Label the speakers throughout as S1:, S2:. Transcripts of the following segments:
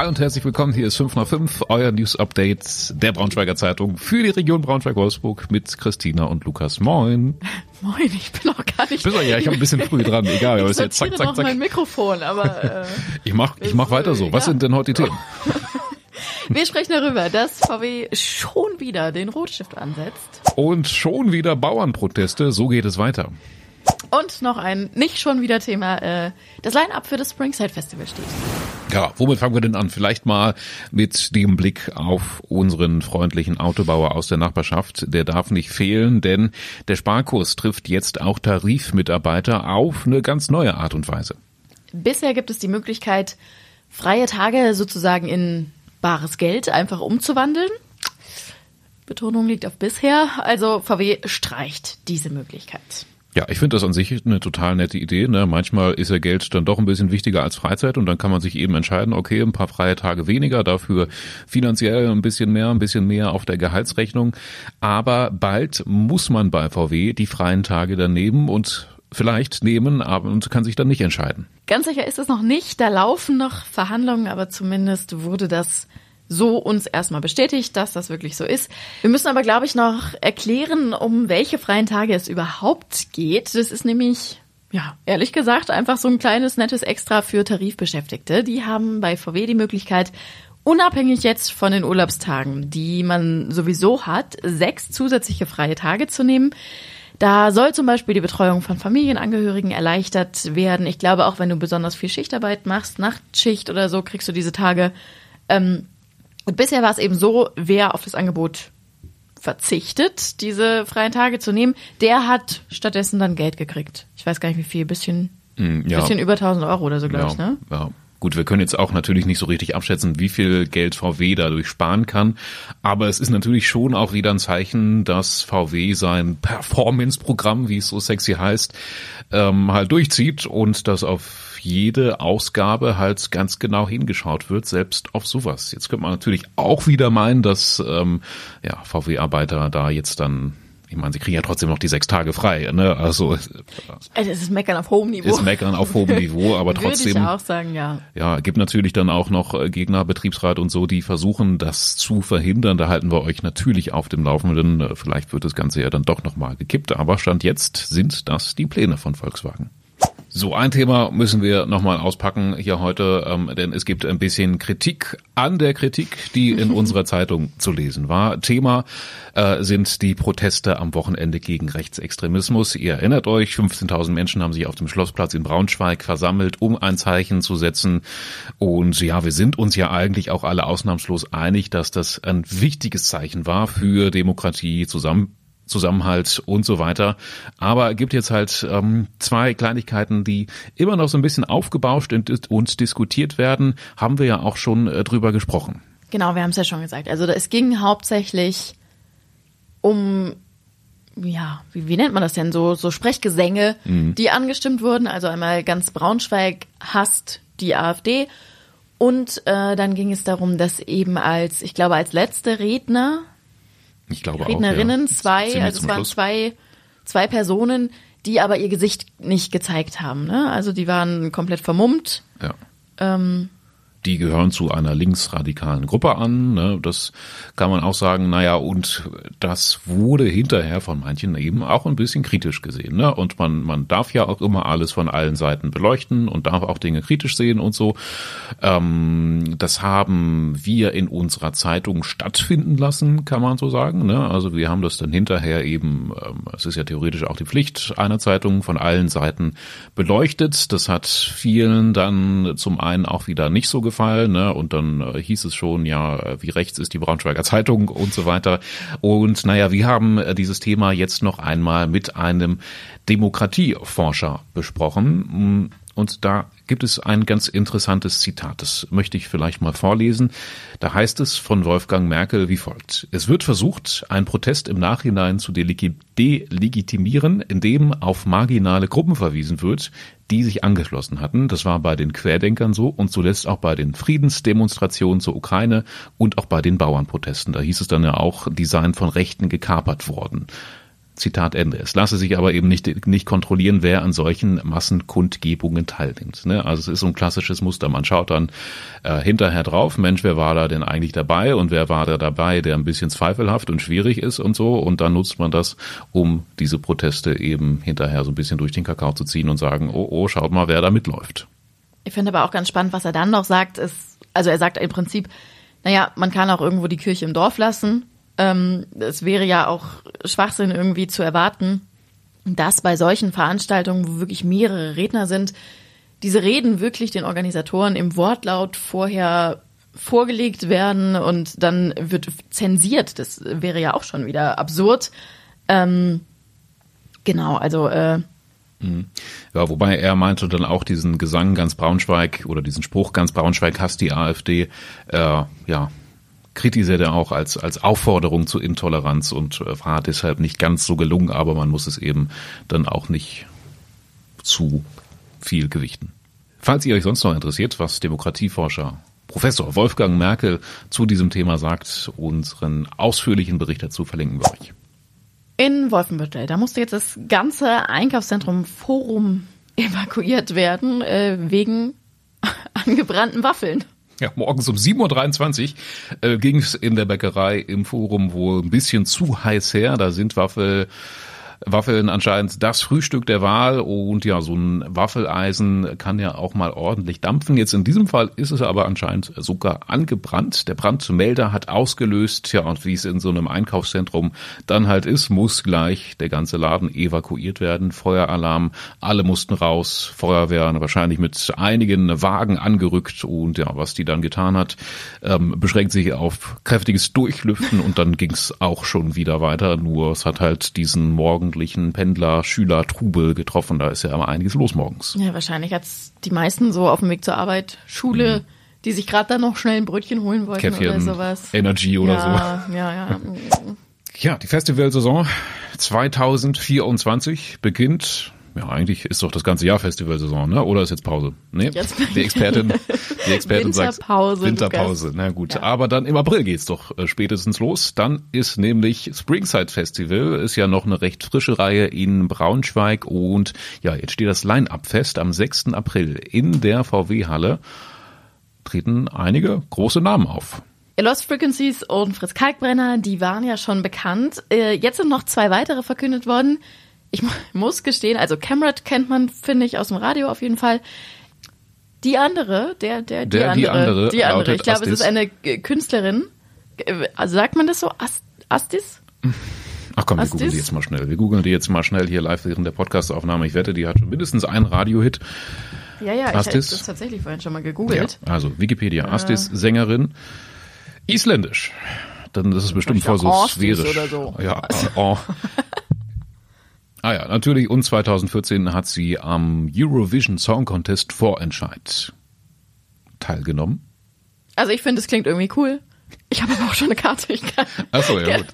S1: Hi und herzlich willkommen. Hier ist 5 nach 5, euer News Update der Braunschweiger Zeitung für die Region Braunschweig-Wolfsburg mit Christina und Lukas. Moin.
S2: Moin, ich bin auch gar nicht.
S1: Bist du, ja, ich habe ein bisschen früh dran. Egal,
S2: aber
S1: ist
S2: jetzt zack, zack, zack. mein Mikrofon, aber
S1: äh, ich mach, ich mach weiter so. Was ja. sind denn heute die Themen?
S2: Wir sprechen darüber, dass VW schon wieder den Rotstift ansetzt.
S1: Und schon wieder Bauernproteste. So geht es weiter.
S2: Und noch ein nicht schon wieder Thema, äh, das Line-Up für das Springside Festival steht.
S1: Ja, womit fangen wir denn an? Vielleicht mal mit dem Blick auf unseren freundlichen Autobauer aus der Nachbarschaft. Der darf nicht fehlen, denn der Sparkurs trifft jetzt auch Tarifmitarbeiter auf eine ganz neue Art und Weise.
S2: Bisher gibt es die Möglichkeit, freie Tage sozusagen in bares Geld einfach umzuwandeln. Betonung liegt auf bisher. Also VW streicht diese Möglichkeit.
S1: Ja, ich finde das an sich eine total nette Idee. Ne? Manchmal ist ja Geld dann doch ein bisschen wichtiger als Freizeit und dann kann man sich eben entscheiden, okay, ein paar freie Tage weniger, dafür finanziell ein bisschen mehr, ein bisschen mehr auf der Gehaltsrechnung. Aber bald muss man bei VW die freien Tage dann nehmen und vielleicht nehmen und kann sich dann nicht entscheiden.
S2: Ganz sicher ist es noch nicht. Da laufen noch Verhandlungen, aber zumindest wurde das so uns erstmal bestätigt, dass das wirklich so ist. Wir müssen aber, glaube ich, noch erklären, um welche freien Tage es überhaupt geht. Das ist nämlich ja, ehrlich gesagt, einfach so ein kleines nettes Extra für Tarifbeschäftigte. Die haben bei VW die Möglichkeit, unabhängig jetzt von den Urlaubstagen, die man sowieso hat, sechs zusätzliche freie Tage zu nehmen. Da soll zum Beispiel die Betreuung von Familienangehörigen erleichtert werden. Ich glaube, auch wenn du besonders viel Schichtarbeit machst, Nachtschicht oder so, kriegst du diese Tage. Ähm, und bisher war es eben so, wer auf das Angebot verzichtet, diese freien Tage zu nehmen, der hat stattdessen dann Geld gekriegt. Ich weiß gar nicht wie viel, bisschen, mm, ja. bisschen über 1000 Euro oder so, glaube ja, ich, ne?
S1: Ja. Gut, wir können jetzt auch natürlich nicht so richtig abschätzen, wie viel Geld VW dadurch sparen kann. Aber es ist natürlich schon auch wieder ein Zeichen, dass VW sein Performance-Programm, wie es so sexy heißt, ähm, halt durchzieht und das auf jede Ausgabe halt ganz genau hingeschaut wird, selbst auf sowas. Jetzt könnte man natürlich auch wieder meinen, dass ähm, ja, VW-Arbeiter da jetzt dann ich meine, sie kriegen ja trotzdem noch die sechs Tage frei, ne? Also,
S2: also es ist Meckern auf hohem Niveau.
S1: Ist Meckern auf hohem Niveau, aber trotzdem.
S2: Würde ich auch sagen, ja.
S1: Ja, gibt natürlich dann auch noch äh, Gegner, Betriebsrat und so, die versuchen, das zu verhindern. Da halten wir euch natürlich auf dem Laufenden. Äh, vielleicht wird das Ganze ja dann doch nochmal gekippt, aber Stand jetzt sind das die Pläne von Volkswagen. So, ein Thema müssen wir nochmal auspacken hier heute, ähm, denn es gibt ein bisschen Kritik an der Kritik, die in unserer Zeitung zu lesen war. Thema äh, sind die Proteste am Wochenende gegen Rechtsextremismus. Ihr erinnert euch, 15.000 Menschen haben sich auf dem Schlossplatz in Braunschweig versammelt, um ein Zeichen zu setzen. Und ja, wir sind uns ja eigentlich auch alle ausnahmslos einig, dass das ein wichtiges Zeichen war für Demokratie, zusammen Zusammenhalt und so weiter. Aber gibt jetzt halt ähm, zwei Kleinigkeiten, die immer noch so ein bisschen aufgebauscht und, und diskutiert werden. Haben wir ja auch schon äh, drüber gesprochen.
S2: Genau, wir haben es ja schon gesagt. Also es ging hauptsächlich um ja, wie, wie nennt man das denn? So, so Sprechgesänge, mhm. die angestimmt wurden. Also einmal ganz Braunschweig hasst die AfD. Und äh, dann ging es darum, dass eben als, ich glaube, als letzte Redner
S1: ich glaube
S2: Rednerinnen,
S1: auch, ja.
S2: zwei, also es waren zwei, zwei Personen, die aber ihr Gesicht nicht gezeigt haben. Ne? Also die waren komplett vermummt.
S1: Ja. Ähm, die gehören zu einer linksradikalen Gruppe an. Ne? Das kann man auch sagen. Naja, und das wurde hinterher von manchen eben auch ein bisschen kritisch gesehen. Ne? Und man, man darf ja auch immer alles von allen Seiten beleuchten und darf auch Dinge kritisch sehen und so. Ähm, das haben wir in unserer Zeitung stattfinden lassen, kann man so sagen. Ne? Also wir haben das dann hinterher eben, ähm, es ist ja theoretisch auch die Pflicht einer Zeitung, von allen Seiten beleuchtet. Das hat vielen dann zum einen auch wieder nicht so gefallen, ne? Und dann äh, hieß es schon, ja, äh, wie rechts ist die Braunschweiger Zeitung und so weiter. Und naja, wir haben äh, dieses Thema jetzt noch einmal mit einem Demokratieforscher besprochen. Und da gibt es ein ganz interessantes Zitat. Das möchte ich vielleicht mal vorlesen. Da heißt es von Wolfgang Merkel wie folgt. Es wird versucht, einen Protest im Nachhinein zu delegitimieren, indem auf marginale Gruppen verwiesen wird, die sich angeschlossen hatten. Das war bei den Querdenkern so und zuletzt auch bei den Friedensdemonstrationen zur Ukraine und auch bei den Bauernprotesten. Da hieß es dann ja auch, die seien von Rechten gekapert worden. Zitat Ende. Es lasse sich aber eben nicht, nicht kontrollieren, wer an solchen Massenkundgebungen teilnimmt. Ne? Also es ist so ein klassisches Muster. Man schaut dann äh, hinterher drauf, Mensch, wer war da denn eigentlich dabei und wer war da dabei, der ein bisschen zweifelhaft und schwierig ist und so. Und dann nutzt man das, um diese Proteste eben hinterher so ein bisschen durch den Kakao zu ziehen und sagen, oh, oh, schaut mal, wer da mitläuft.
S2: Ich finde aber auch ganz spannend, was er dann noch sagt, ist, also er sagt im Prinzip, naja, man kann auch irgendwo die Kirche im Dorf lassen. Ähm, es wäre ja auch Schwachsinn irgendwie zu erwarten, dass bei solchen Veranstaltungen, wo wirklich mehrere Redner sind, diese Reden wirklich den Organisatoren im Wortlaut vorher vorgelegt werden und dann wird zensiert. Das wäre ja auch schon wieder absurd. Ähm, genau, also äh,
S1: Mhm. Ja, wobei er meinte dann auch diesen Gesang ganz Braunschweig oder diesen Spruch ganz Braunschweig hasst die AfD, äh, ja, kritisiert er auch als, als Aufforderung zu Intoleranz und äh, war deshalb nicht ganz so gelungen, aber man muss es eben dann auch nicht zu viel gewichten. Falls ihr euch sonst noch interessiert, was Demokratieforscher Professor Wolfgang Merkel zu diesem Thema sagt, unseren ausführlichen Bericht dazu verlinken wir euch
S2: in Wolfenbüttel. Da musste jetzt das ganze Einkaufszentrum Forum evakuiert werden, äh, wegen angebrannten Waffeln.
S1: Ja, morgens um 7.23 Uhr äh, ging in der Bäckerei im Forum wohl ein bisschen zu heiß her. Da sind Waffel Waffeln anscheinend das Frühstück der Wahl und ja, so ein Waffeleisen kann ja auch mal ordentlich dampfen. Jetzt in diesem Fall ist es aber anscheinend sogar angebrannt. Der Brandmelder hat ausgelöst, ja, und wie es in so einem Einkaufszentrum dann halt ist, muss gleich der ganze Laden evakuiert werden. Feueralarm, alle mussten raus, Feuerwehr wahrscheinlich mit einigen Wagen angerückt und ja, was die dann getan hat, ähm, beschränkt sich auf kräftiges Durchlüften und dann ging es auch schon wieder weiter. Nur es hat halt diesen Morgen morgendlichen Pendler, Schüler, Trubel getroffen. Da ist ja immer einiges los morgens.
S2: Ja, wahrscheinlich hat's die meisten so auf dem Weg zur Arbeit, Schule, mhm. die sich gerade dann noch schnell ein Brötchen holen wollten
S1: Käffchen,
S2: oder sowas.
S1: Energy oder
S2: ja, so. Ja, ja.
S1: Ja, die Festivalsaison 2024 beginnt ja, eigentlich ist doch das ganze Jahr Festivalsaison, ne? Oder ist jetzt Pause? Nee, jetzt die Expertin, die Expertin sagt Winterpause. Lukas. Na gut, ja. aber dann im April geht's doch äh, spätestens los. Dann ist nämlich Springside Festival, ist ja noch eine recht frische Reihe in Braunschweig und ja, jetzt steht das Line-Up fest am 6. April in der VW-Halle treten einige große Namen auf.
S2: Lost Frequencies und Fritz Kalkbrenner, die waren ja schon bekannt. Äh, jetzt sind noch zwei weitere verkündet worden ich muss gestehen, also Cameron kennt man, finde ich, aus dem Radio auf jeden Fall. Die andere, der, der, die
S1: der,
S2: andere,
S1: die andere,
S2: die andere. Ich glaube, es ist eine Künstlerin. Also sagt man das so? Astis?
S1: Ach komm, wir Astis? googeln die jetzt mal schnell. Wir googeln die jetzt mal schnell hier live während der Podcastaufnahme. Ich wette, die hat schon mindestens einen Radiohit.
S2: Ja, ja, Astis. ich habe das tatsächlich vorhin schon mal gegoogelt.
S1: Ja, also Wikipedia, äh. Astis, Sängerin, isländisch. Dann ist es bestimmt voll so sphärisch.
S2: So.
S1: Ja, oh. Ah ja, natürlich. Und 2014 hat sie am Eurovision Song Contest Vorentscheid teilgenommen.
S2: Also ich finde, es klingt irgendwie cool. Ich habe aber auch schon eine Karte. Ich kann,
S1: so, ja,
S2: gut.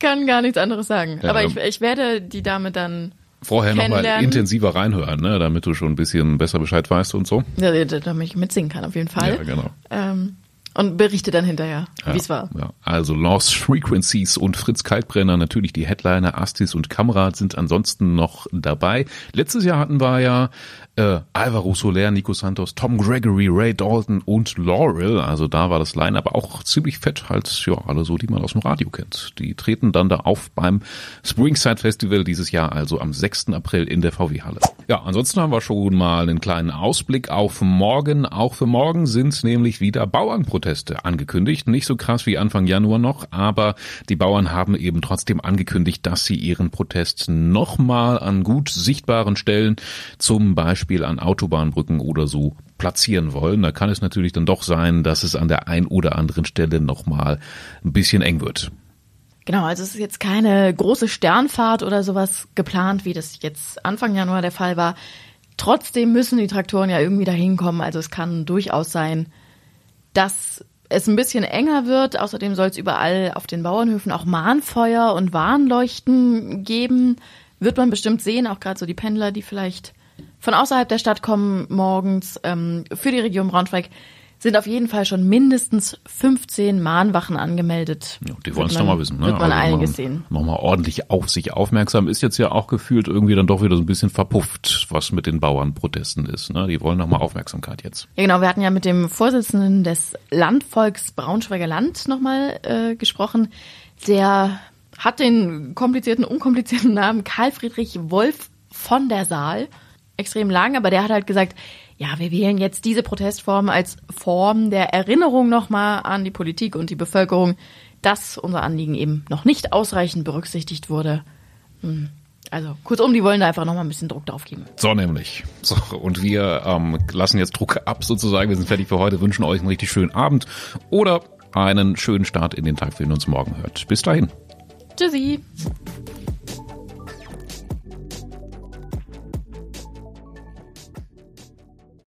S2: kann gar nichts anderes sagen. Ja, aber ich, ich werde die Dame dann
S1: vorher nochmal intensiver reinhören, ne, damit du schon ein bisschen besser Bescheid weißt und so.
S2: Ja, damit ich mitsingen kann, auf jeden Fall.
S1: Ja, genau.
S2: Ähm, und berichte dann hinterher, ja, wie es war.
S1: Ja. Also Lost Frequencies und Fritz Kaltbrenner, natürlich die Headliner, Astis und Kamrat sind ansonsten noch dabei. Letztes Jahr hatten wir ja äh, Alvaro Soler, Nico Santos, Tom Gregory, Ray Dalton und Laurel. Also da war das Line aber auch ziemlich fett, halt ja alle so, die man aus dem Radio kennt. Die treten dann da auf beim Springside Festival dieses Jahr, also am 6. April in der VW-Halle. Ja, ansonsten haben wir schon mal einen kleinen Ausblick auf morgen. Auch für morgen sind nämlich wieder Bauernproteste angekündigt. Nicht so krass wie Anfang Januar noch, aber die Bauern haben eben trotzdem angekündigt, dass sie ihren Protest nochmal an gut sichtbaren Stellen, zum Beispiel Beispiel an Autobahnbrücken oder so platzieren wollen. Da kann es natürlich dann doch sein, dass es an der ein oder anderen Stelle nochmal ein bisschen eng wird.
S2: Genau, also es ist jetzt keine große Sternfahrt oder sowas geplant, wie das jetzt Anfang Januar der Fall war. Trotzdem müssen die Traktoren ja irgendwie dahin kommen. Also es kann durchaus sein, dass es ein bisschen enger wird. Außerdem soll es überall auf den Bauernhöfen auch Mahnfeuer und Warnleuchten geben. Wird man bestimmt sehen, auch gerade so die Pendler, die vielleicht von außerhalb der Stadt kommen morgens ähm, für die Region Braunschweig sind auf jeden Fall schon mindestens 15 Mahnwachen angemeldet.
S1: Ja, die wollen es doch mal wissen. Ne?
S2: Wird man
S1: Also
S2: einiges sehen.
S1: Nochmal ordentlich auf sich aufmerksam. Ist jetzt ja auch gefühlt irgendwie dann doch wieder so ein bisschen verpufft, was mit den Bauernprotesten ist. Ne? Die wollen nochmal Aufmerksamkeit jetzt.
S2: Ja, genau. Wir hatten ja mit dem Vorsitzenden des Landvolks Braunschweiger Land nochmal äh, gesprochen. Der hat den komplizierten, unkomplizierten Namen Karl Friedrich Wolf von der Saal. Extrem lang, aber der hat halt gesagt, ja, wir wählen jetzt diese Protestform als Form der Erinnerung nochmal an die Politik und die Bevölkerung, dass unser Anliegen eben noch nicht ausreichend berücksichtigt wurde. Hm. Also kurzum, die wollen da einfach nochmal ein bisschen Druck drauf geben.
S1: So nämlich. So, und wir ähm, lassen jetzt Druck ab sozusagen. Wir sind fertig für heute, wünschen euch einen richtig schönen Abend oder einen schönen Start in den Tag, wenn ihr uns morgen hört. Bis dahin.
S2: Tschüssi.